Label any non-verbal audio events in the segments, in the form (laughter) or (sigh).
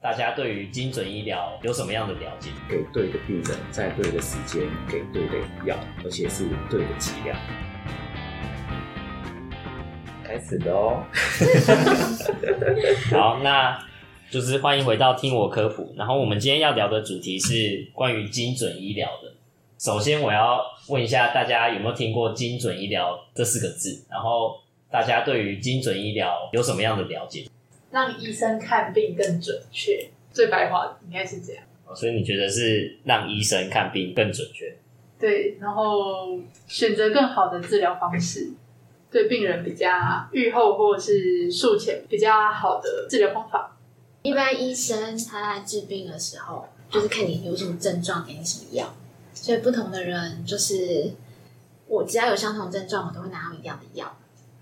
大家对于精准医疗有什么样的了解？给对的病人，在对的时间给对的药，而且是对的剂量。开始的哦。(laughs) 好，那就是欢迎回到听我科普。然后我们今天要聊的主题是关于精准医疗的。首先，我要问一下大家有没有听过“精准医疗”这四个字？然后大家对于精准医疗有什么样的了解？让医生看病更准确，最白话应该是这样。所以你觉得是让医生看病更准确？对，然后选择更好的治疗方式。对病人比较愈后或是术前比较好的治疗方法。一般医生他在治病的时候，就是看你有什么症状，给你什么药。所以不同的人，就是我只要有相同症状，我都会拿到一样的药，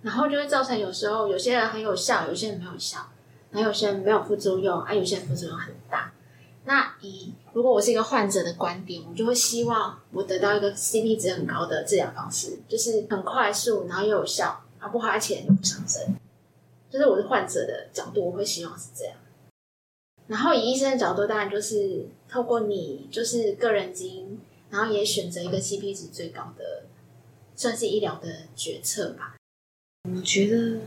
然后就会造成有时候有些人很有效，有些人没有效，然后有些人没有副作用，啊，有些人副作用很大。那以如果我是一个患者的观点，我就会希望我得到一个 CP 值很高的治疗方式，就是很快速，然后又有效，啊不花钱又不伤身。就是我是患者的角度，我会希望是这样。然后以医生的角度，当然就是透过你就是个人基因，然后也选择一个 CP 值最高的，算是医疗的决策吧。我觉得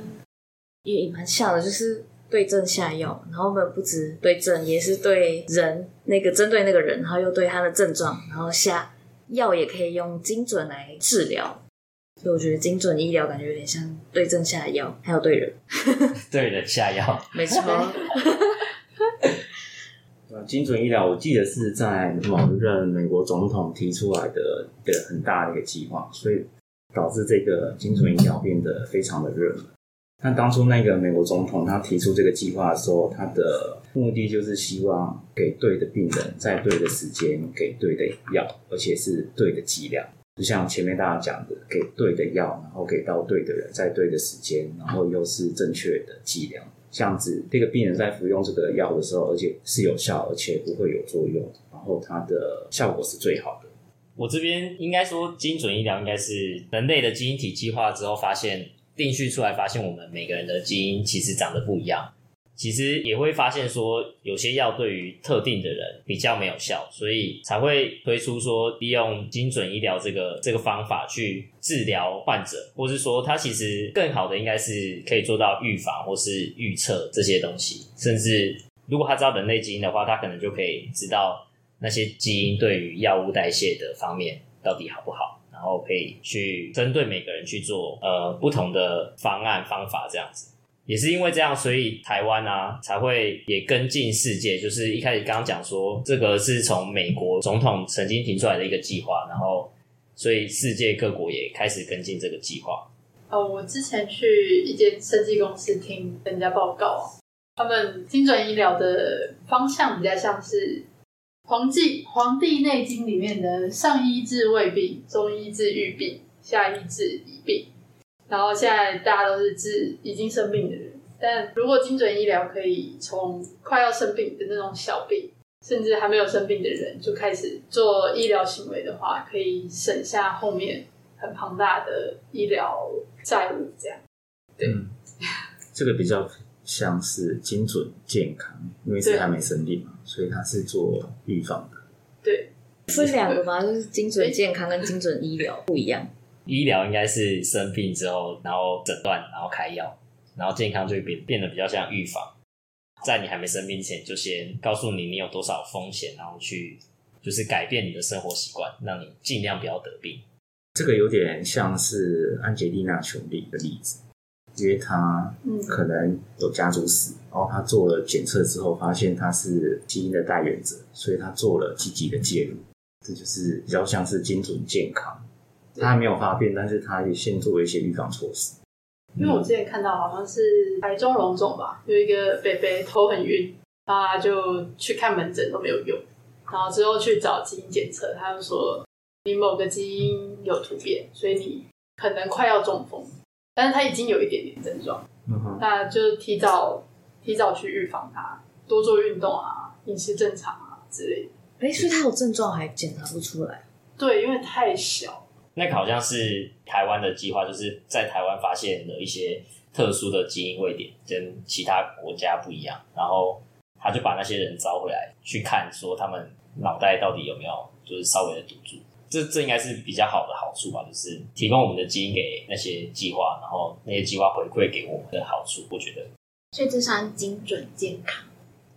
也蛮像的，就是。对症下药，然后我们不止对症，也是对人那个针对那个人，然后又对他的症状，然后下药也可以用精准来治疗。所以我觉得精准医疗感觉有点像对症下药，还有对人，(laughs) 对人下药，没错。(laughs) 精准医疗，我记得是在某任美国总统提出来的一个很大的一个计划，所以导致这个精准医疗变得非常的热门。那当初那个美国总统他提出这个计划的时候，他的目的就是希望给对的病人在对的时间给对的药，而且是对的剂量。就像前面大家讲的，给对的药，然后给到对的人，在对的时间，然后又是正确的剂量。这样子，这个病人在服用这个药的时候，而且是有效，而且不会有作用，然后它的效果是最好的。我这边应该说，精准医疗应该是人类的基因体计划之后发现。定序出来，发现我们每个人的基因其实长得不一样。其实也会发现说，有些药对于特定的人比较没有效，所以才会推出说利用精准医疗这个这个方法去治疗患者，或是说它其实更好的应该是可以做到预防或是预测这些东西。甚至如果他知道人类基因的话，他可能就可以知道那些基因对于药物代谢的方面到底好不好。然后可以去针对每个人去做呃不同的方案方法，这样子也是因为这样，所以台湾啊才会也跟进世界。就是一开始刚刚讲说，这个是从美国总统曾经提出来的一个计划，然后所以世界各国也开始跟进这个计划。哦，我之前去一间设计公司听人家报告，他们精准医疗的方向比较像是。《黄帝黄帝内经》里面的上医治未病，中医治愈病，下医治已病。然后现在大家都是治已经生病的人，但如果精准医疗可以从快要生病的那种小病，甚至还没有生病的人就开始做医疗行为的话，可以省下后面很庞大的医疗债务。这样，对，这个比较。像是精准健康，因为是还没生病嘛，所以它是做预防的。对，是两个吗？就是精准健康跟精准医疗不一样。医疗应该是生病之后，然后诊断，然后开药，然后健康就会变变得比较像预防，在你还没生病前，就先告诉你你有多少风险，然后去就是改变你的生活习惯，让你尽量不要得病。这个有点像是安吉丽娜·琼丽的例子。因为他可能有家族史，然后他做了检测之后，发现他是基因的代源者，所以他做了积极的介入。这就是比较像是精准健康，他还没有发病，但是他也先做了一些预防措施。因为我之前看到好像是台中龙总吧，有一个北北头很晕，然后他就去看门诊都没有用，然后之后去找基因检测，他就说你某个基因有突变，所以你可能快要中风。但是他已经有一点点症状，那就提早提早去预防他，多做运动啊，饮食正常啊之类的。哎，所以他有症状还检查不出来？对，因为太小。那个好像是台湾的计划，就是在台湾发现了一些特殊的基因位点，跟其他国家不一样。然后他就把那些人招回来去看，说他们脑袋到底有没有就是稍微的堵住。这这应该是比较好的好处吧，就是提供我们的基因给那些计划，然后那些计划回馈给我们的好处，我觉得所以这算精准健康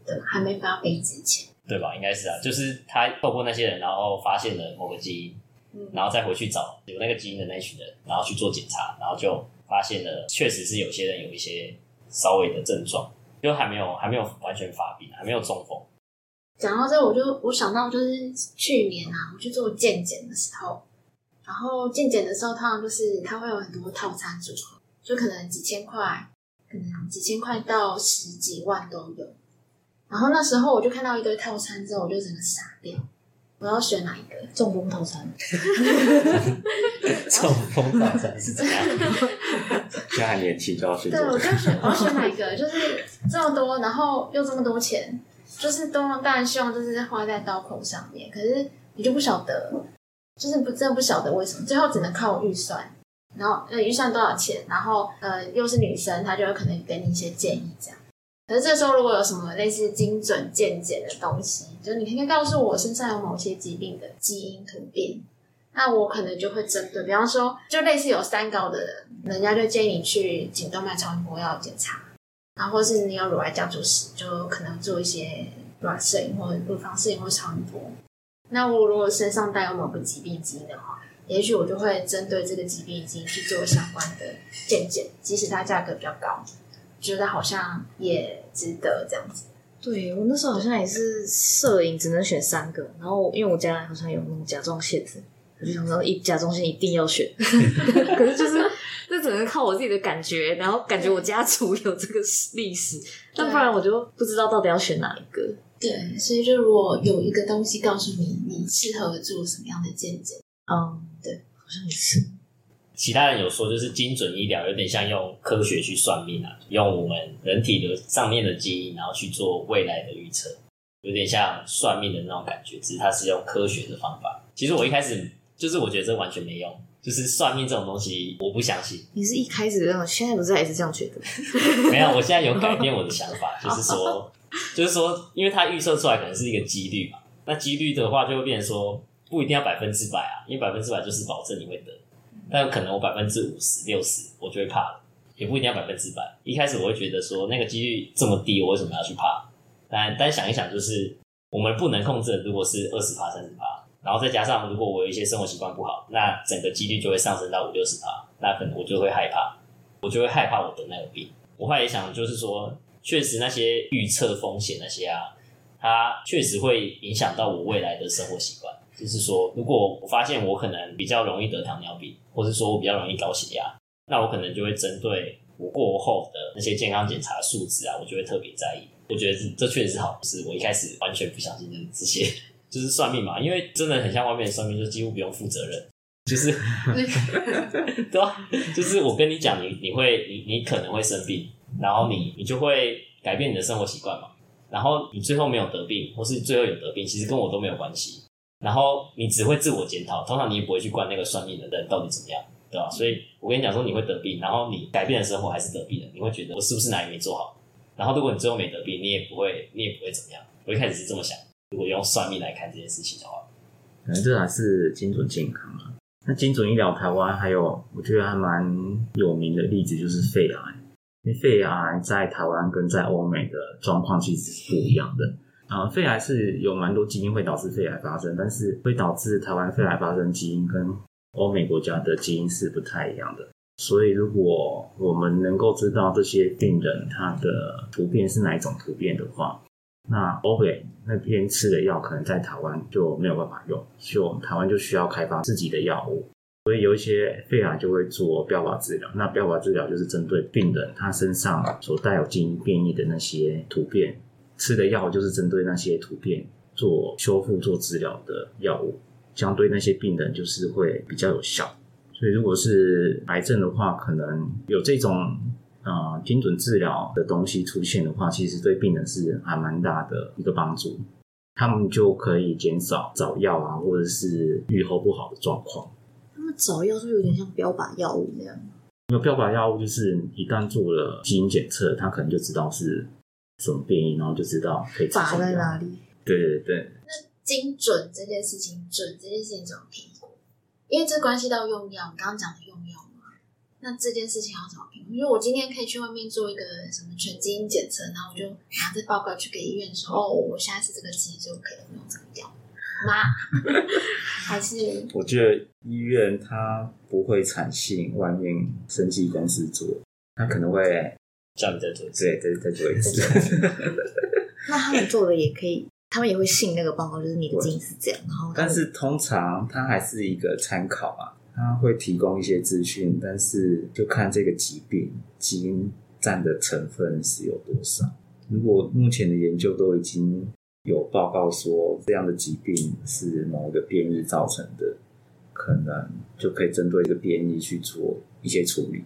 的，还没发飞之前。对吧？应该是啊，就是他透过那些人，然后发现了某个基因，嗯然后再回去找有那个基因的那群人，然后去做检查，然后就发现了确实是有些人有一些稍微的症状，就还没有还没有完全发病，还没有中风。讲到这，我就我想到就是去年啊，我去做健检的时候，然后健检的时候，通常就是它会有很多套餐组合，就可能几千块，可能几千块到十几万都有。然后那时候我就看到一堆套餐之后，我就整个傻掉，我要选哪一个？(laughs) 中风套餐，(laughs) 中风套餐是怎样？现在还年轻就要去对，我就选我要选哪一个？就是这么多，然后又这么多钱，就是都当然希望就是花在刀口上面，可是你就不晓得，就是不真的不晓得为什么，最后只能靠预算，然后呃预算多少钱，然后呃又是女生，她就有可能给你一些建议这样。可是这时候如果有什么类似精准健检的东西，就你可以告诉我身上有某些疾病的基因突变，那我可能就会针对，比方说，就类似有三高的人，人家就建议你去颈动脉超音波要检查，然后或是你有乳癌家族史，就可能做一些卵摄影或者乳房摄影或超音波。那我如果身上带有某个疾病基因的话，也许我就会针对这个疾病基因去做相关的健检，即使它价格比较高，觉得好像也值得这样子。对我那时候好像也是摄影只能选三个，然后因为我家好像有那种甲状腺子，我就想说一甲状腺一定要选，(laughs) (laughs) 可是就是这只能靠我自己的感觉，然后感觉我家族有这个历史，但不然我就不知道到底要选哪一个。对，所以就如果有一个东西告诉你你适合做什么样的见解，嗯，对，好像也是。其他人有说，就是精准医疗有点像用科学去算命啊，用我们人体的上面的基因，然后去做未来的预测，有点像算命的那种感觉，只是它是用科学的方法。其实我一开始就是我觉得这完全没用，就是算命这种东西我不相信。你是一开始这样，现在不是还是这样觉得？(laughs) 没有，我现在有改变我的想法，(laughs) 就是说，就是说，因为它预测出来可能是一个几率嘛，那几率的话就会变成说不一定要百分之百啊，因为百分之百就是保证你会得，但可能我百分之五十、六十我就会怕了，也不一定要百分之百。一开始我会觉得说那个几率这么低，我为什么要去怕？但但想一想，就是我们不能控制的，如果是二十趴、三十趴，然后再加上如果我有一些生活习惯不好，那整个几率就会上升到五六十趴，那可能我就会害怕，我就会害怕我得那个病。我后来也想，就是说，确实那些预测风险那些啊，它确实会影响到我未来的生活习惯。就是说，如果我发现我可能比较容易得糖尿病，或是说我比较容易高血压，那我可能就会针对我过后的那些健康检查数值啊，我就会特别在意。我觉得这这确实是好事。我一开始完全不相信这些，就是算命嘛，因为真的很像外面的算命，就几乎不用负责任，就是 (laughs) 对吧、就是我跟你讲，你你会你你可能会生病，然后你你就会改变你的生活习惯嘛，然后你最后没有得病，或是最后有得病，其实跟我都没有关系。然后你只会自我检讨，通常你也不会去管那个算命的人到底怎么样，对吧？所以我跟你讲说你会得病，然后你改变了生活还是得病的，你会觉得我是不是哪里没做好？然后如果你最后没得病，你也不会你也不会怎么样。我一开始是这么想，如果用算命来看这件事情的话，可能这还是精准健康啊。那精准医疗，台湾还有我觉得还蛮有名的例子就是肺癌，因为肺癌在台湾跟在欧美的状况其实是不一样的。啊、肺癌是有蛮多基因会导致肺癌发生，但是会导致台湾肺癌发生基因跟欧美国家的基因是不太一样的。所以，如果我们能够知道这些病人他的突变是哪一种突变的话，那欧美那边吃的药可能在台湾就没有办法用，所以我们台湾就需要开发自己的药物。所以有一些肺癌就会做标靶治疗，那标靶治疗就是针对病人他身上所带有基因变异的那些突变，吃的药就是针对那些突变做修复、做治疗的药物，相对那些病人就是会比较有效。所以如果是癌症的话，可能有这种呃精准治疗的东西出现的话，其实对病人是还蛮大的一个帮助。他们就可以减少找药啊，或者是预后不好的状况。他们找药是不是有点像标靶药物那样？因为标靶药物就是一旦做了基因检测，他可能就知道是什么变异，然后就知道可以在哪里？对对对，精准这件事情，准这件事情怎么评估？因为这关系到用药，你刚刚讲的用药嘛，那这件事情要怎么评估？因为我今天可以去外面做一个什么全基因检测，然后我就拿着报告去给医院说，哦，我现在是这个基因，所以我可以用这个药吗？还是我觉得医院它不会采信外面生技公司做，它可能会叫你再做一次。对再再做一次。那他们做的也可以，他们也会信那个报告，就是你的基因是这样，然后但是通常它还是一个参考啊，它会提供一些资讯，但是就看这个疾病基因占的成分是有多少。如果目前的研究都已经有报告说这样的疾病是某个变异造成的，可能就可以针对这个变异去做一些处理。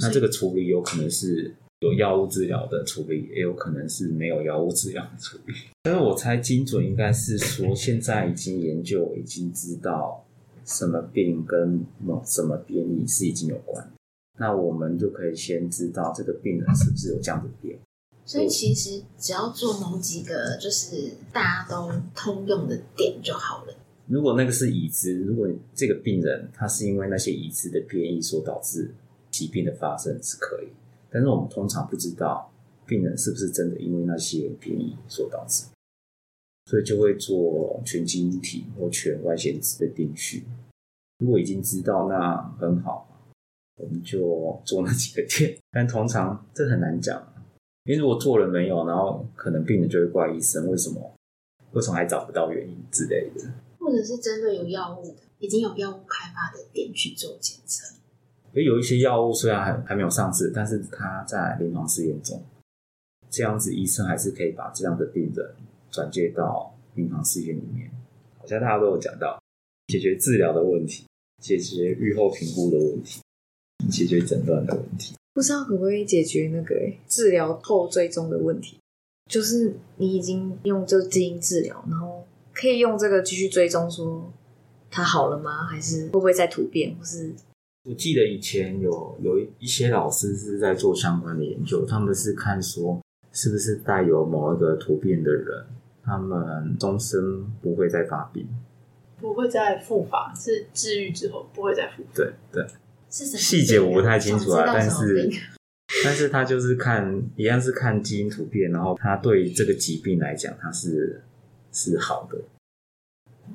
那这个处理有可能是有药物治疗的处理，也有可能是没有药物治疗的处理。但是我猜精准应该是说，现在已经研究已经知道什么病跟某什么变异是已经有关，那我们就可以先知道这个病人是不是有这样的变。所以其实只要做某几个就是大家都通用的点就好了。如果那个是已知，如果这个病人他是因为那些已知的变异所导致疾病的发生是可以，但是我们通常不知道病人是不是真的因为那些变异所导致，所以就会做全基因体或全外显子的定序。如果已经知道，那很好，我们就做那几个点。但通常这很难讲，因为如果做了没有，然后可能病人就会怪医生为什么为什么还找不到原因之类的。或者是针对有药物的，已经有药物开发的点去做检测。有一些药物虽然还还没有上市，但是它在临床试验中，这样子医生还是可以把这样的病人转接到临床试验里面。好像大家都有讲到，解决治疗的问题，解决预后评估的问题，解决诊断的问题。不知道可不可以解决那个、欸、治疗后追踪的问题，就是你已经用这基因治疗，然后可以用这个继续追踪，说它好了吗？还是会不会再突变，或是我记得以前有有一些老师是在做相关的研究，他们是看说是不是带有某一个突变的人，他们终身不会再发病。不会再复发，是治愈之后不会再复发。对对，是什么细节我不太清楚啊，但是 (laughs) 但是他就是看一样是看基因突变，然后他对这个疾病来讲，他是是好的，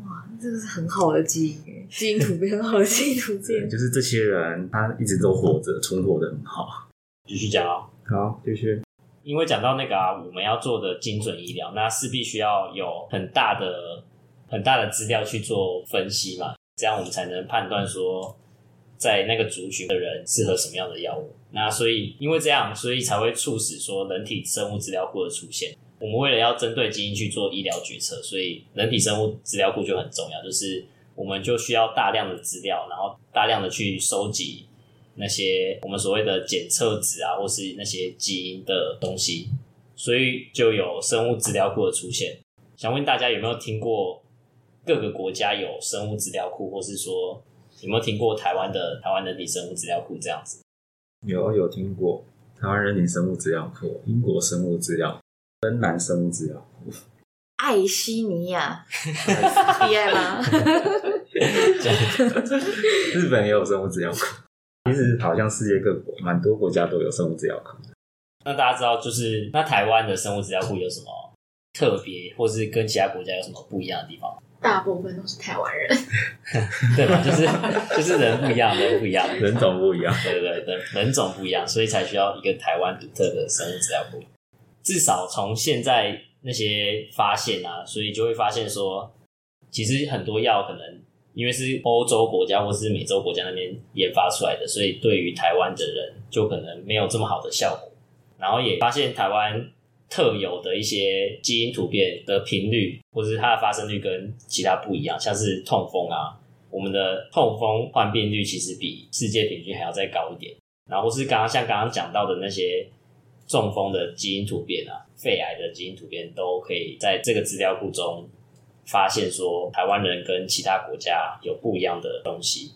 哇，这个是很好的基因欸，基因突变很好的基因突对，变。就是这些人他一直都活着，存活的很好。继续讲哦。好，继续。因为讲到那个啊，我们要做的精准医疗，那势必需要有很大的、很大的资料去做分析嘛，这样我们才能判断说，在那个族群的人适合什么样的药物。那所以因为这样，所以才会促使说人体生物资料库的出现。我们为了要针对基因去做医疗决策，所以人体生物资料库就很重要，就是我们就需要大量的资料，然后大量的去收集那些我们所谓的检测值啊，或是那些基因的东西，所以就有生物资料库的出现。想问大家有没有听过各个国家有生物资料库，或是说有没有听过台湾的台湾人体生物资料库这样子？有有听过台湾人体生物资料库、英国生物资料、芬兰生物资料库，爱西尼亚，厉害吗？(laughs) 日本也有生物资料库。其实好像世界各国蛮多国家都有生物资料库。那大家知道，就是那台湾的生物资料库有什么特别，或是跟其他国家有什么不一样的地方？大部分都是台湾人，(laughs) 对吧？就是就是人不一样，人不一样，人种不一样，对对对，人人种不一样，所以才需要一个台湾独特的生物资料库。至少从现在那些发现啊，所以就会发现说，其实很多药可能因为是欧洲国家或是美洲国家那边研发出来的，所以对于台湾的人就可能没有这么好的效果。然后也发现台湾特有的一些基因突变的频率，或是它的发生率跟其他不一样，像是痛风啊，我们的痛风患病率其实比世界平均还要再高一点。然后是刚刚像刚刚讲到的那些中风的基因突变啊，肺癌的基因突变，都可以在这个资料库中发现说台湾人跟其他国家有不一样的东西。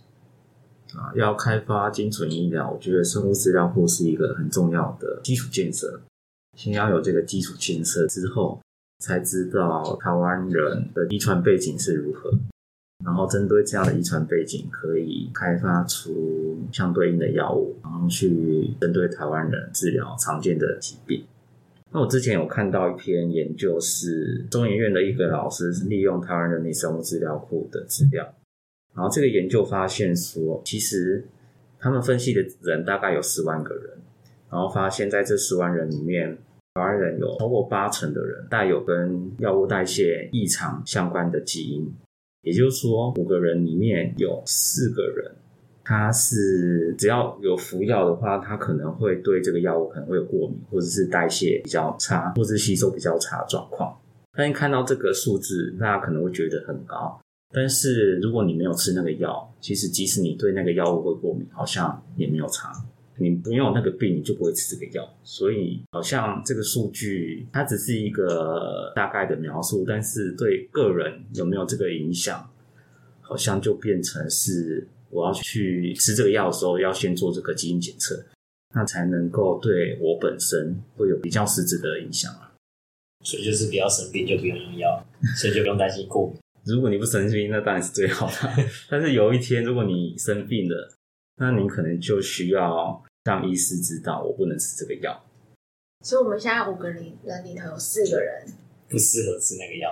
啊，要开发精准医疗，我觉得生物资料库是一个很重要的基础建设。先要有这个基础建设之后，才知道台湾人的遗传背景是如何，然后针对这样的遗传背景，可以开发出相对应的药物，然后去针对台湾人治疗常见的疾病。那我之前有看到一篇研究，是中研院的一个老师利用台湾人力生物资料库的资料，然后这个研究发现说，其实他们分析的人大概有十万个人，然后发现在这十万人里面，台湾人有超过八成的人带有跟药物代谢异常相关的基因，也就是说，五个人里面有四个人。他是只要有服药的话，他可能会对这个药物可能会有过敏，或者是代谢比较差，或者是吸收比较差的状况。但看到这个数字，大家可能会觉得很高。但是如果你没有吃那个药，其实即使你对那个药物会过敏，好像也没有差。你没有那个病，你就不会吃这个药。所以好像这个数据它只是一个大概的描述，但是对个人有没有这个影响，好像就变成是。我要去吃这个药的时候，要先做这个基因检测，那才能够对我本身会有比较实质的影响啊。所以就是不要生病就不用用药，(laughs) 所以就不用担心过敏。如果你不生病，那当然是最好的。(laughs) 但是有一天如果你生病了，那你可能就需要让医师知道我不能吃这个药。所以我们现在五个人人里头有四个人不适合吃那个药。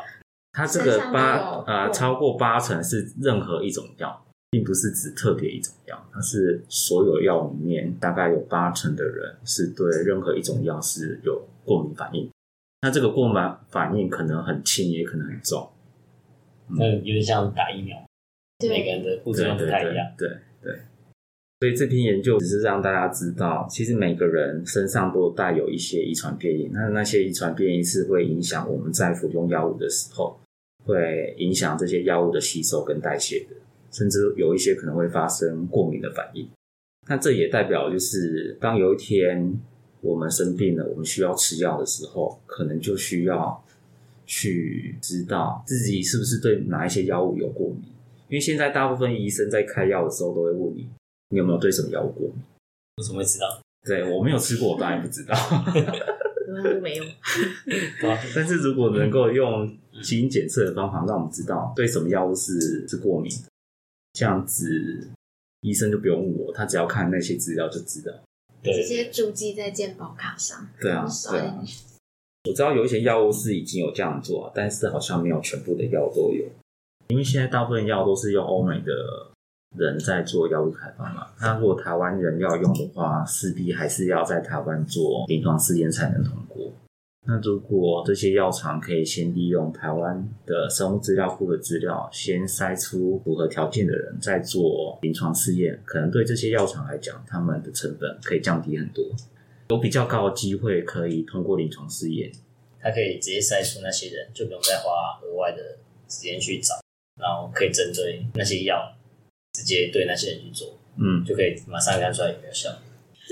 他这个八呃超过八成是任何一种药。并不是指特别一种药，它是所有药里面大概有八成的人是对任何一种药是有过敏反应。那这个过敏反应可能很轻，也可能很重。嗯有点像打疫苗，每个人的副作用不太一样。对对。所以这篇研究只是让大家知道，其实每个人身上都带有一些遗传变异，那那些遗传变异是会影响我们在服用药物的时候，会影响这些药物的吸收跟代谢的。甚至有一些可能会发生过敏的反应，那这也代表就是，当有一天我们生病了，我们需要吃药的时候，可能就需要去知道自己是不是对哪一些药物有过敏。因为现在大部分医生在开药的时候都会问你，你有没有对什么药物过敏？我怎么会知道？对我没有吃过，我当然不知道。都没用。但是如果能够用基因检测的方法，让我们知道对什么药物是是过敏。这样子，医生就不用问我，他只要看那些资料就知道，直接注记在健保卡上。对啊，对啊。我知道有一些药物是已经有这样做，但是好像没有全部的药都有，因为现在大部分药都是用欧美的人在做药物开发嘛。那如果台湾人要用的话，势必还是要在台湾做临床试验才能通过。那如果这些药厂可以先利用台湾的生物资料库的资料，先筛出符合条件的人，再做临床试验，可能对这些药厂来讲，他们的成本可以降低很多，有比较高的机会可以通过临床试验。他可以直接筛出那些人，就不用再花额外的时间去找，然后可以针对那些药，直接对那些人去做，嗯，就可以马上看出来有没有效。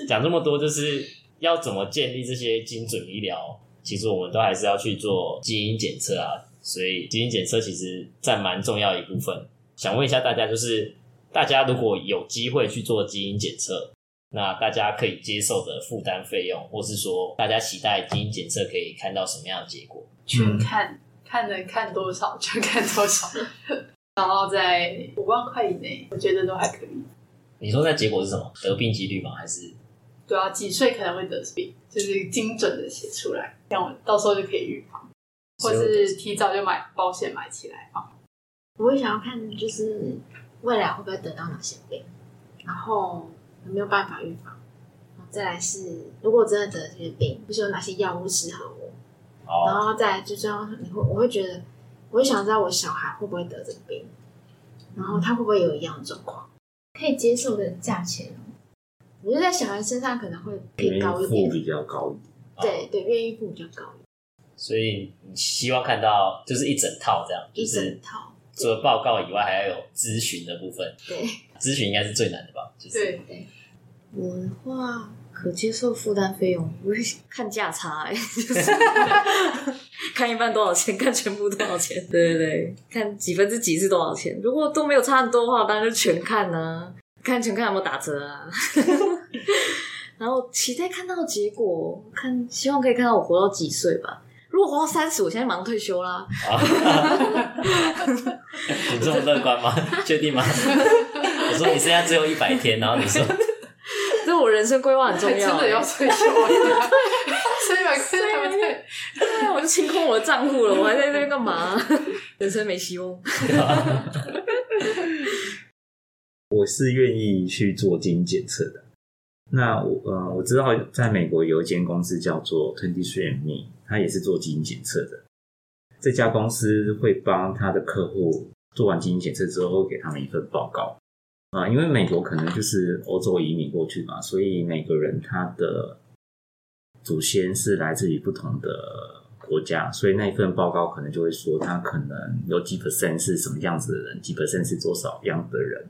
讲这么多，就是要怎么建立这些精准医疗。其实我们都还是要去做基因检测啊，所以基因检测其实占蛮重要一部分。想问一下大家，就是大家如果有机会去做基因检测，那大家可以接受的负担费用，或是说大家期待基因检测可以看到什么样的结果？全看看能看多少就看多少，(laughs) 然后在五万块以内，我觉得都还可以。你说那结果是什么？得病几率吗？还是？对啊，几岁可能会得病，就是精准的写出来，这样我到时候就可以预防，或是提早就买保险买起来啊。我会想要看，就是未来会不会得到哪些病，然后有没有办法预防。再来是，如果真的得这些病，不是有哪些药物适合我？然后再就这样，你会我会觉得，我会想知道我小孩会不会得这个病，然后他会不会有一样的状况，可以接受的价钱。我觉得在小孩身上可能会偏高一点，比较高一点。对对，愿意付比较高一点。所以你希望看到就是一整套这样，一整套除了报告以外，还要有咨询的部分。对，(laughs) 咨询应该是最难的吧？对对。我的话，可接受负担费用，我会看价差，哎，(laughs) 看一半多少钱，看全部多少钱。对对对，看几分之几是多少钱。如果都没有差很多的话，当然就全看呢。看全看有没有打折啊？(laughs) 然后期待看到结果，看希望可以看到我活到几岁吧。如果活到三十，我现在马上退休啦。(laughs) 你这么乐观吗？(laughs) 确定吗？(laughs) 我说你剩下只有一百天，然后你说这我人生规划很重要、还真的要退休了，所以把天还没退。对啊，我就清空我的账户了，我还在那边干嘛？人生没希望。我是愿意去做基因检测的。那我呃，我知道在美国有一间公司叫做 Twenty Three Me，它也是做基因检测的。这家公司会帮他的客户做完基因检测之后，会给他们一份报告啊、因为美国可能就是欧洲移民过去嘛，所以每个人他的祖先是来自于不同的国家，所以那一份报告可能就会说他可能有几 percent 是什么样子的人，几 percent 是多少样的人。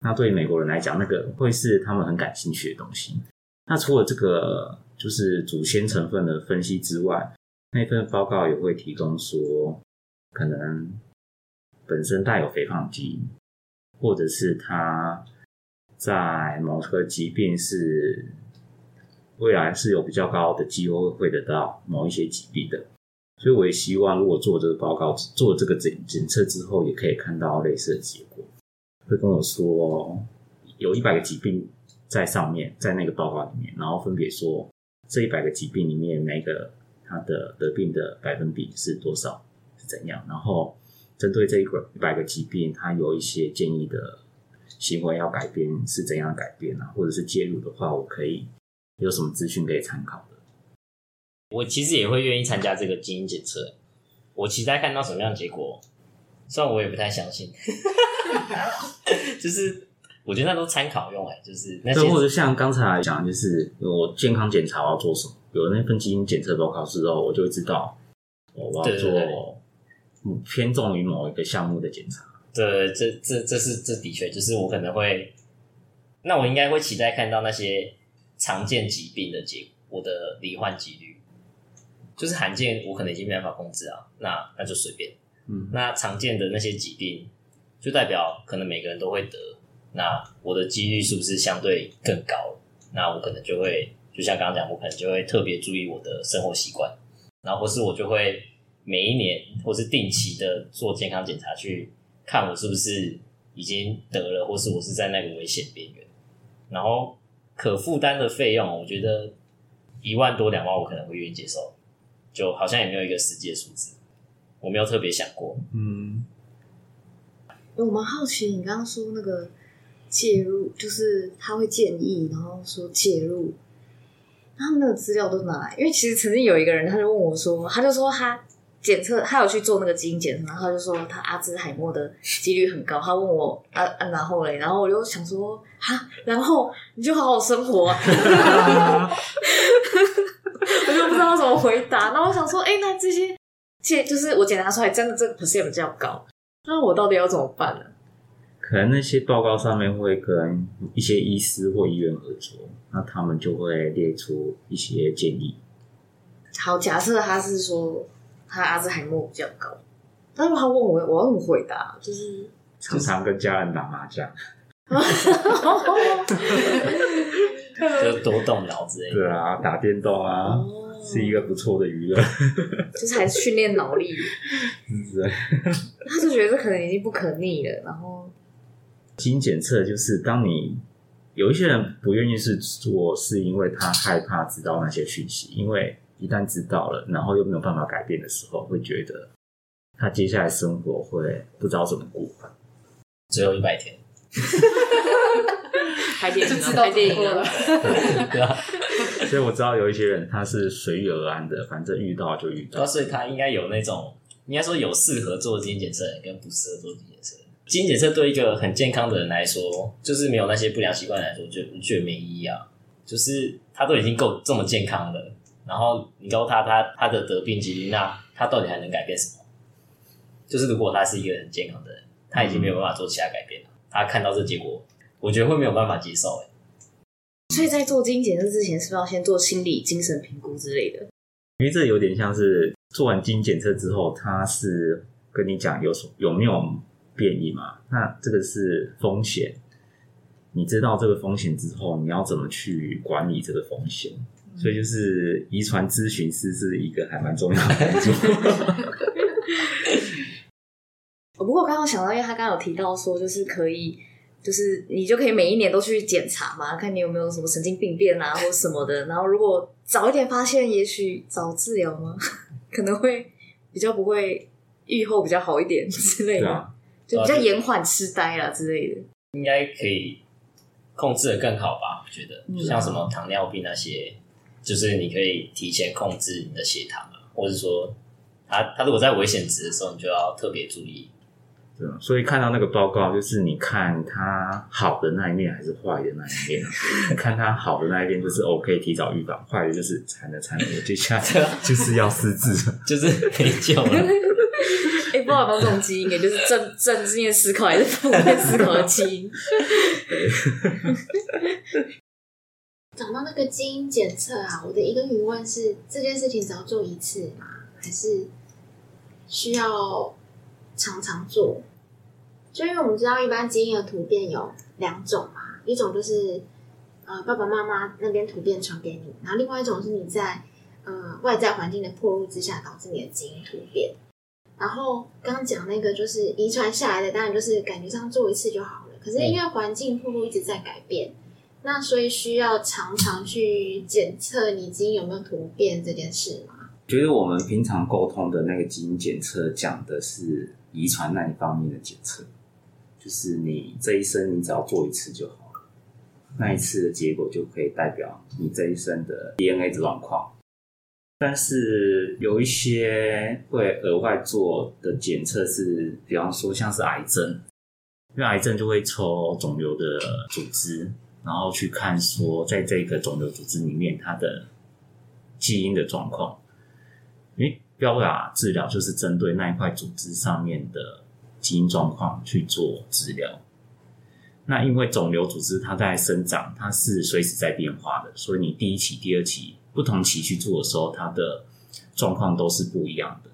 那对于美国人来讲，那个会是他们很感兴趣的东西。那除了这个就是祖先成分的分析之外，那份报告也会提供说，可能本身带有肥胖基因，或者是他在某个疾病是未来是有比较高的机会会得到某一些疾病的。所以我也希望，如果做这个报告、做这个检检测之后，也可以看到类似的结果。会跟我说有一百个疾病在上面，在那个报告里面，然后分别说这一百个疾病里面每个他的得病的百分比是多少，是怎样，然后针对这一个一百个疾病，他有一些建议的行为要改变是怎样改变啊，或者是介入的话，我可以有什么资讯可以参考的？我其实也会愿意参加这个基因检测。我期待看到什么样的结果，虽然我也不太相信，(laughs) 就是我觉得那都参考用哎，就是那或者像刚才讲，就是我健康检查我要做什么，有了那份基因检测报告之后，我就会知道我要做嗯偏重于某一个项目的检查。对，这这这是这的确就是我可能会，那我应该会期待看到那些常见疾病的结我的罹患几率，就是罕见我可能已经没办法控制啊，那那就随便。嗯，那常见的那些疾病，就代表可能每个人都会得，那我的几率是不是相对更高？那我可能就会，就像刚刚讲，我可能就会特别注意我的生活习惯，然后或是我就会每一年或是定期的做健康检查，去看我是不是已经得了，或是我是在那个危险边缘。然后可负担的费用，我觉得一万多两万，我可能会愿意接受，就好像也没有一个实际的数字。我没有特别想过，嗯，我蛮好奇，你刚刚说那个介入，就是他会建议，然后说介入，那他们那个资料都哪来？因为其实曾经有一个人，他就问我说，他就说他检测，他有去做那个基因检测，然后他就说他阿兹海默的几率很高。他问我啊啊，然后嘞，然后我就想说哈，然后你就好好生活、啊，(laughs) 我就不知道怎么回答。那我想说，哎、那这些这就是我检查出来真的这个 percent 比较高，那我到底要怎么办呢？可能那些报告上面会跟一些医师或医院合作，那他们就会列出一些建议。好，假设他是说他阿兹海默比较高，但是他问我，我要怎么回答？就是常常跟家人打麻将，(laughs) 就多动脑之类的。对啊，打电动啊，哦是一个不错的娱乐。(laughs) 就是还是训练脑力，对，他就觉得这可能已经不可逆了，然后基因检测就是当你有一些人不愿意是做，是因为他害怕知道那些讯息，因为一旦知道了，然后又没有办法改变的时候，会觉得他接下来生活会不知道怎么过。只有一百天，拍电影拍电影了，(laughs) 对啊，所以我知道有一些人他是随遇而安的，反正遇到就遇到。所以他应该有那种，应该说有适合做基因检测跟不适合做基因检测。基因检测对一个很健康的人来说，就是没有那些不良习惯来说，就觉得没意义啊。就是他都已经够这么健康了，然后你告诉他他他的得病几率，那他到底还能改变什么？就是如果他是一个很健康的人，他已经没有办法做其他改变了，他看到这结果，我觉得会没有办法接受、欸。所以在做基因检测之前，是不是要先做心理、精神评估之类的？因为这有点像是做完基因检测之后，他是跟你讲有什有没有变异嘛？那这个是风险，你知道这个风险之后，你要怎么去管理这个风险？所以就是遗传咨询师是一个还蛮重要的工作。哦 (laughs) 不过我刚刚想到，因为他刚刚有提到说，就是可以，就是你就可以每一年都去检查嘛，看你有没有什么神经病变啊，或什么的。然后如果早一点发现，也许早治疗吗，可能会比较不会愈后比较好一点 (laughs) 之类的，啊，就比较延缓痴呆啊之类的。应该可以控制的更好吧？我觉得，嗯像什么糖尿病那些，就是你可以提前控制你的血糖啊，或者说，他他如果在危险值的时候，你就要特别注意。对啊，所以看到那个报告，就是你看它好的那一面还是坏的那一面啊？(laughs) 看它好的那一面就是 OK，提早预防；坏的就是惨了惨了，我接下 (laughs) 来就是要失智了。就是没救了。(laughs) 哎、不知道有没有这种基因，也就是正正面思考还是负面思考的基因。讲到那个基因检测啊，我的一个疑问是：这件事情只要做一次吗？还是需要常常做？就因为我们知道，一般基因的突变有两种嘛，一种就是呃爸爸妈妈那边突变传给你，然后另外一种是你在呃外在环境的暴露之下导致你的基因突变。然后刚刚讲那个就是遗传下来的，当然就是感觉上做一次就好了。可是因为环境暴露一直在改变，那所以需要常常去检测你基因有没有突变这件事嘛？觉得我们平常沟通的那个基因检测讲的是遗传那一方面的检测，就是你这一生你只要做一次就好了，那一次的结果就可以代表你这一生的 DNA 的状况。但是有一些会额外做的检测是，比方说像是癌症，因为癌症就会抽肿瘤的组织，然后去看说在这个肿瘤组织里面它的基因的状况。标靶治疗就是针对那一块组织上面的基因状况去做治疗。那因为肿瘤组织它在生长，它是随时在变化的，所以你第一期、第二期不同期去做的时候，它的状况都是不一样的，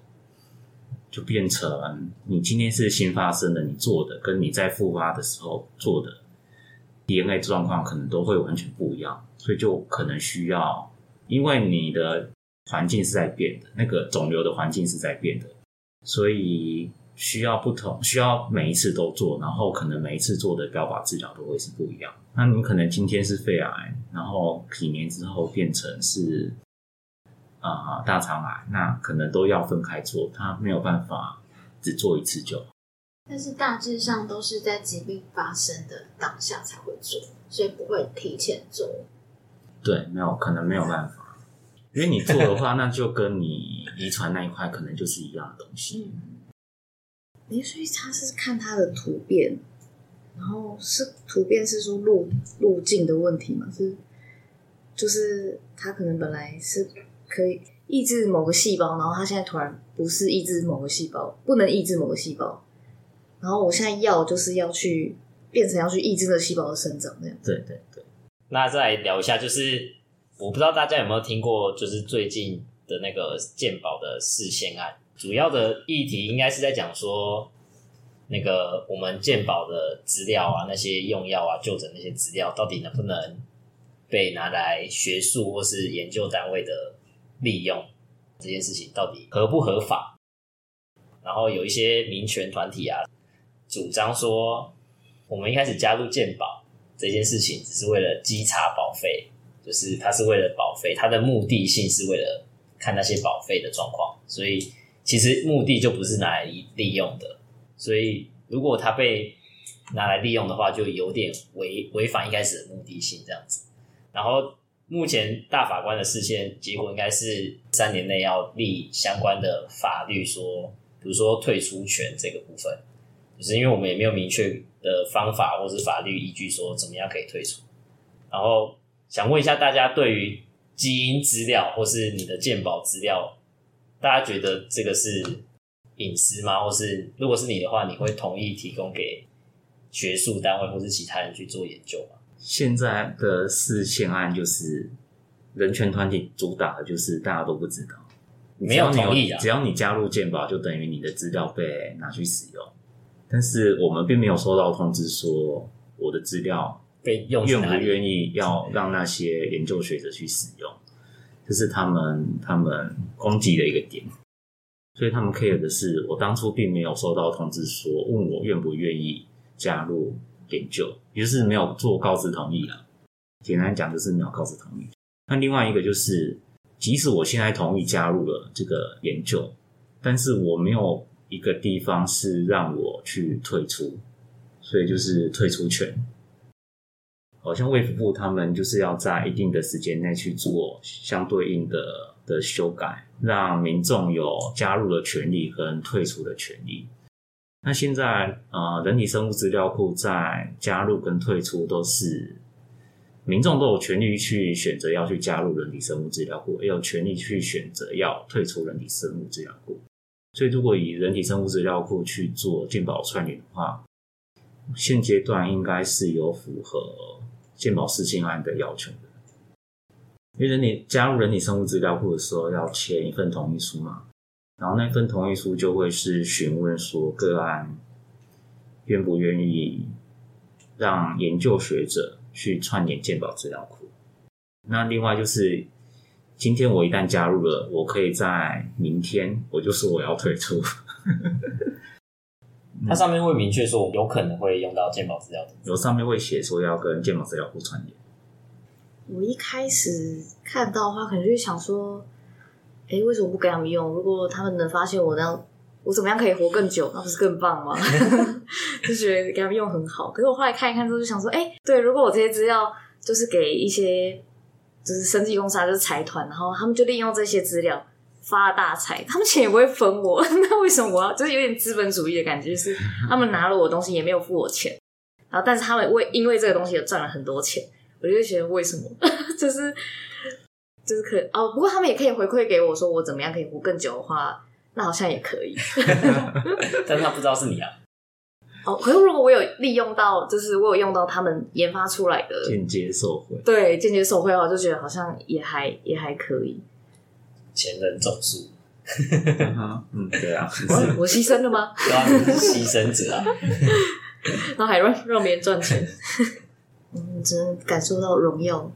就变成你今天是新发生的，你做的跟你在复发的时候做的 DNA 状况可能都会完全不一样，所以就可能需要，因为你的环境是在变的，那个肿瘤的环境是在变的，所以需要不同，需要每一次都做，然后可能每一次做的标靶治疗都会是不一样。那你可能今天是肺癌，然后几年之后变成是啊、呃大肠癌，那可能都要分开做，它没有办法只做一次就。但是大致上都是在疾病发生的当下才会做，所以不会提前做。对，没有可能没有办法，因为你做的话，(laughs) 那就跟你遗传那一块可能就是一样的东西。诶，所以他是看他的突变，然后是突变是说路路径的问题吗？是就是他可能本来是可以抑制某个细胞，然后他现在突然不是抑制某个细胞，不能抑制某个细胞，然后我现在要就是要去变成要去抑制那个细胞的生长，这样。对对对，那再来聊一下，就是我不知道大家有没有听过，就是最近的那个健保的视线案，主要的议题应该是在讲说，那个我们健保的资料啊，那些用药啊、就诊那些资料，到底能不能被拿来学术或是研究单位的利用？这件事情到底合不合法？然后有一些民权团体啊，主张说，我们一开始加入健保这件事情，只是为了稽查保费，就是它是为了保费，它的目的性是为了看那些保费的状况，所以其实目的就不是拿来利用的。所以如果它被拿来利用的话，就有点违违反一开始的目的性这样子。然后目前大法官的视线结果应该是三年内要立相关的法律说，比如说退出权这个部分，就是因为我们也没有明确的方法或是法律依据说怎么样可以退出。然后想问一下大家，对于基因资料或是你的鉴宝资料，大家觉得这个是隐私吗？或是如果是你的话，你会同意提供给学术单位或是其他人去做研究吗？现在的视线案就是人权团体主打的就是大家都不知道，没有同意啊只要你加入鉴宝，就等于你的资料被拿去使用。但是我们并没有收到通知说我的资料被用愿不？愿意要让那些研究学者去使用，这是他们他们攻击的一个点。所以他们 care 的是，我当初并没有收到通知说问我愿不愿意加入研究，也就是没有做告知同意啦。简单讲就是没有告知同意。那另外一个就是，即使我现在同意加入了这个研究，但是我没有一个地方是让我去退出，所以就是退出权。好像卫福部他们就是要在一定的时间内去做相对应的的修改，让民众有加入的权利跟退出的权利。那现在呃，人体生物资料库在加入跟退出都是民众都有权利去选择要去加入人体生物资料库，也有权利去选择要退出人体生物资料库。所以，如果以人体生物资料库去做健保串联的话，现阶段应该是有符合健保事情案的要求的。因为人体加入人体生物资料库的时候，要签一份同意书嘛，然后那份同意书就会是询问说个案愿不愿意让研究学者去串联健保资料库。那另外就是，今天我一旦加入了，我可以在明天我就说我要退出。它上面会明确说有可能会用到健保资料的。有上面会写说要跟健保资料库串联。我一开始看到的话，可能就会想说，哎，为什么不给他们用？如果他们能发现我那样，我怎么样可以活更久，那不是更棒吗？(laughs) 就觉得给他们用很好。可是我后来看一看之后，就想说，哎，对，如果我这些资料就是给一些就是生技公司啊，就是财团，然后他们就利用这些资料发了大财，他们钱也不会分我，(laughs) 那为什么我要？就是有点资本主义的感觉，就是 (laughs) 他们拿了我的东西也没有付我钱，然后但是他们为因为这个东西而赚了很多钱。我就觉得为什么？(laughs) 就是就是可哦，不过他们也可以回馈给我说，我怎么样可以活更久的话，那好像也可以。但是他不知道是你啊，哦，可是如果我有利用到，就是我有用到他们研发出来的，间接受贿，对间接受贿的话，就觉得好像也还也还可以。前人种树，嗯，对啊，我 (laughs) 我牺牲了吗？对啊，你是牺牲者啊。(laughs) 然后还让让别人赚钱，嗯，只能感受到荣耀。(laughs)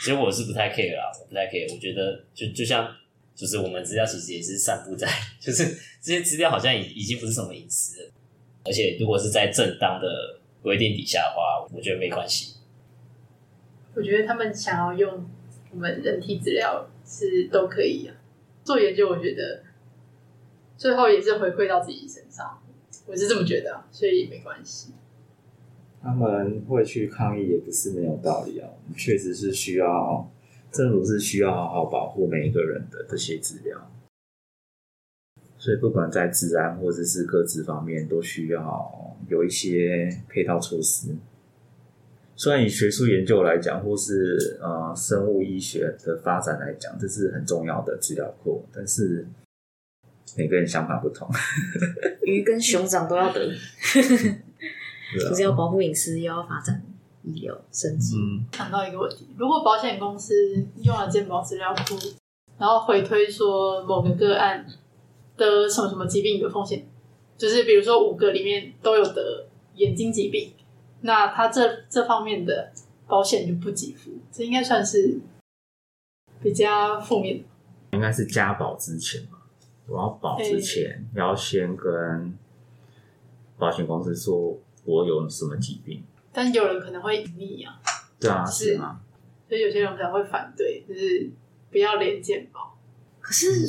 其实我是不太 care 啦，我不太 care。我觉得就就像就是我们资料其实也是散布在，就是这些资料好像已已经不是什么隐私了，而且如果是在正当的规定底下的话，我觉得没关系。我觉得他们想要用我们人体资料是都可以啊。做研究，我觉得最后也是回馈到自己身上，我是这么觉得，所以没关系。他们会去抗议也不是没有道理啊，我们确实是需要，政府是需要好好保护每一个人的这些资料，所以不管在治安或者是各自方面，都需要有一些配套措施。虽然以学术研究来讲，或是呃生物医学的发展来讲，这是很重要的资料库，但是每个人想法不同，鱼跟熊掌都要得，(laughs) 对啊。就是要保护隐私，又要发展医疗升级。嗯，想到一个问题：如果保险公司用了健保资料库，然后回推说某个个案得什么什么疾病的风险，就是比如说五个里面都有得眼睛疾病，那他这这方面的保险就不给付，这应该算是比较负面。应该是加保之前嘛，我要保之前要先跟保险公司说我有什么疾病，但有人可能会隐匿啊，对啊，是是吗？所以有些人可能会反对，就是不要连健保。可是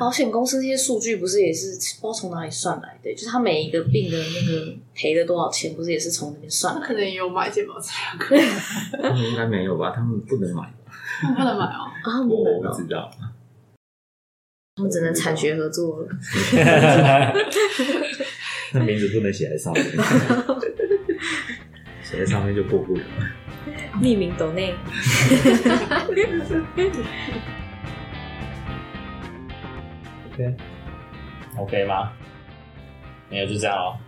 保险公司那些数据不是也是不知道从哪里算来的？就是他每一个病的那个赔了多少钱，不是也是从那边算来的？他可能也有买健保资料库，(laughs) 他们应该没有吧？他们不能买吧？不能买哦。啊，我不能哦我不，知道。他们只能产学合作了。(laughs) 那名字不能写在上面，写在上面就过不了。匿名抖内，OK，OK 吗？没有，就这样了。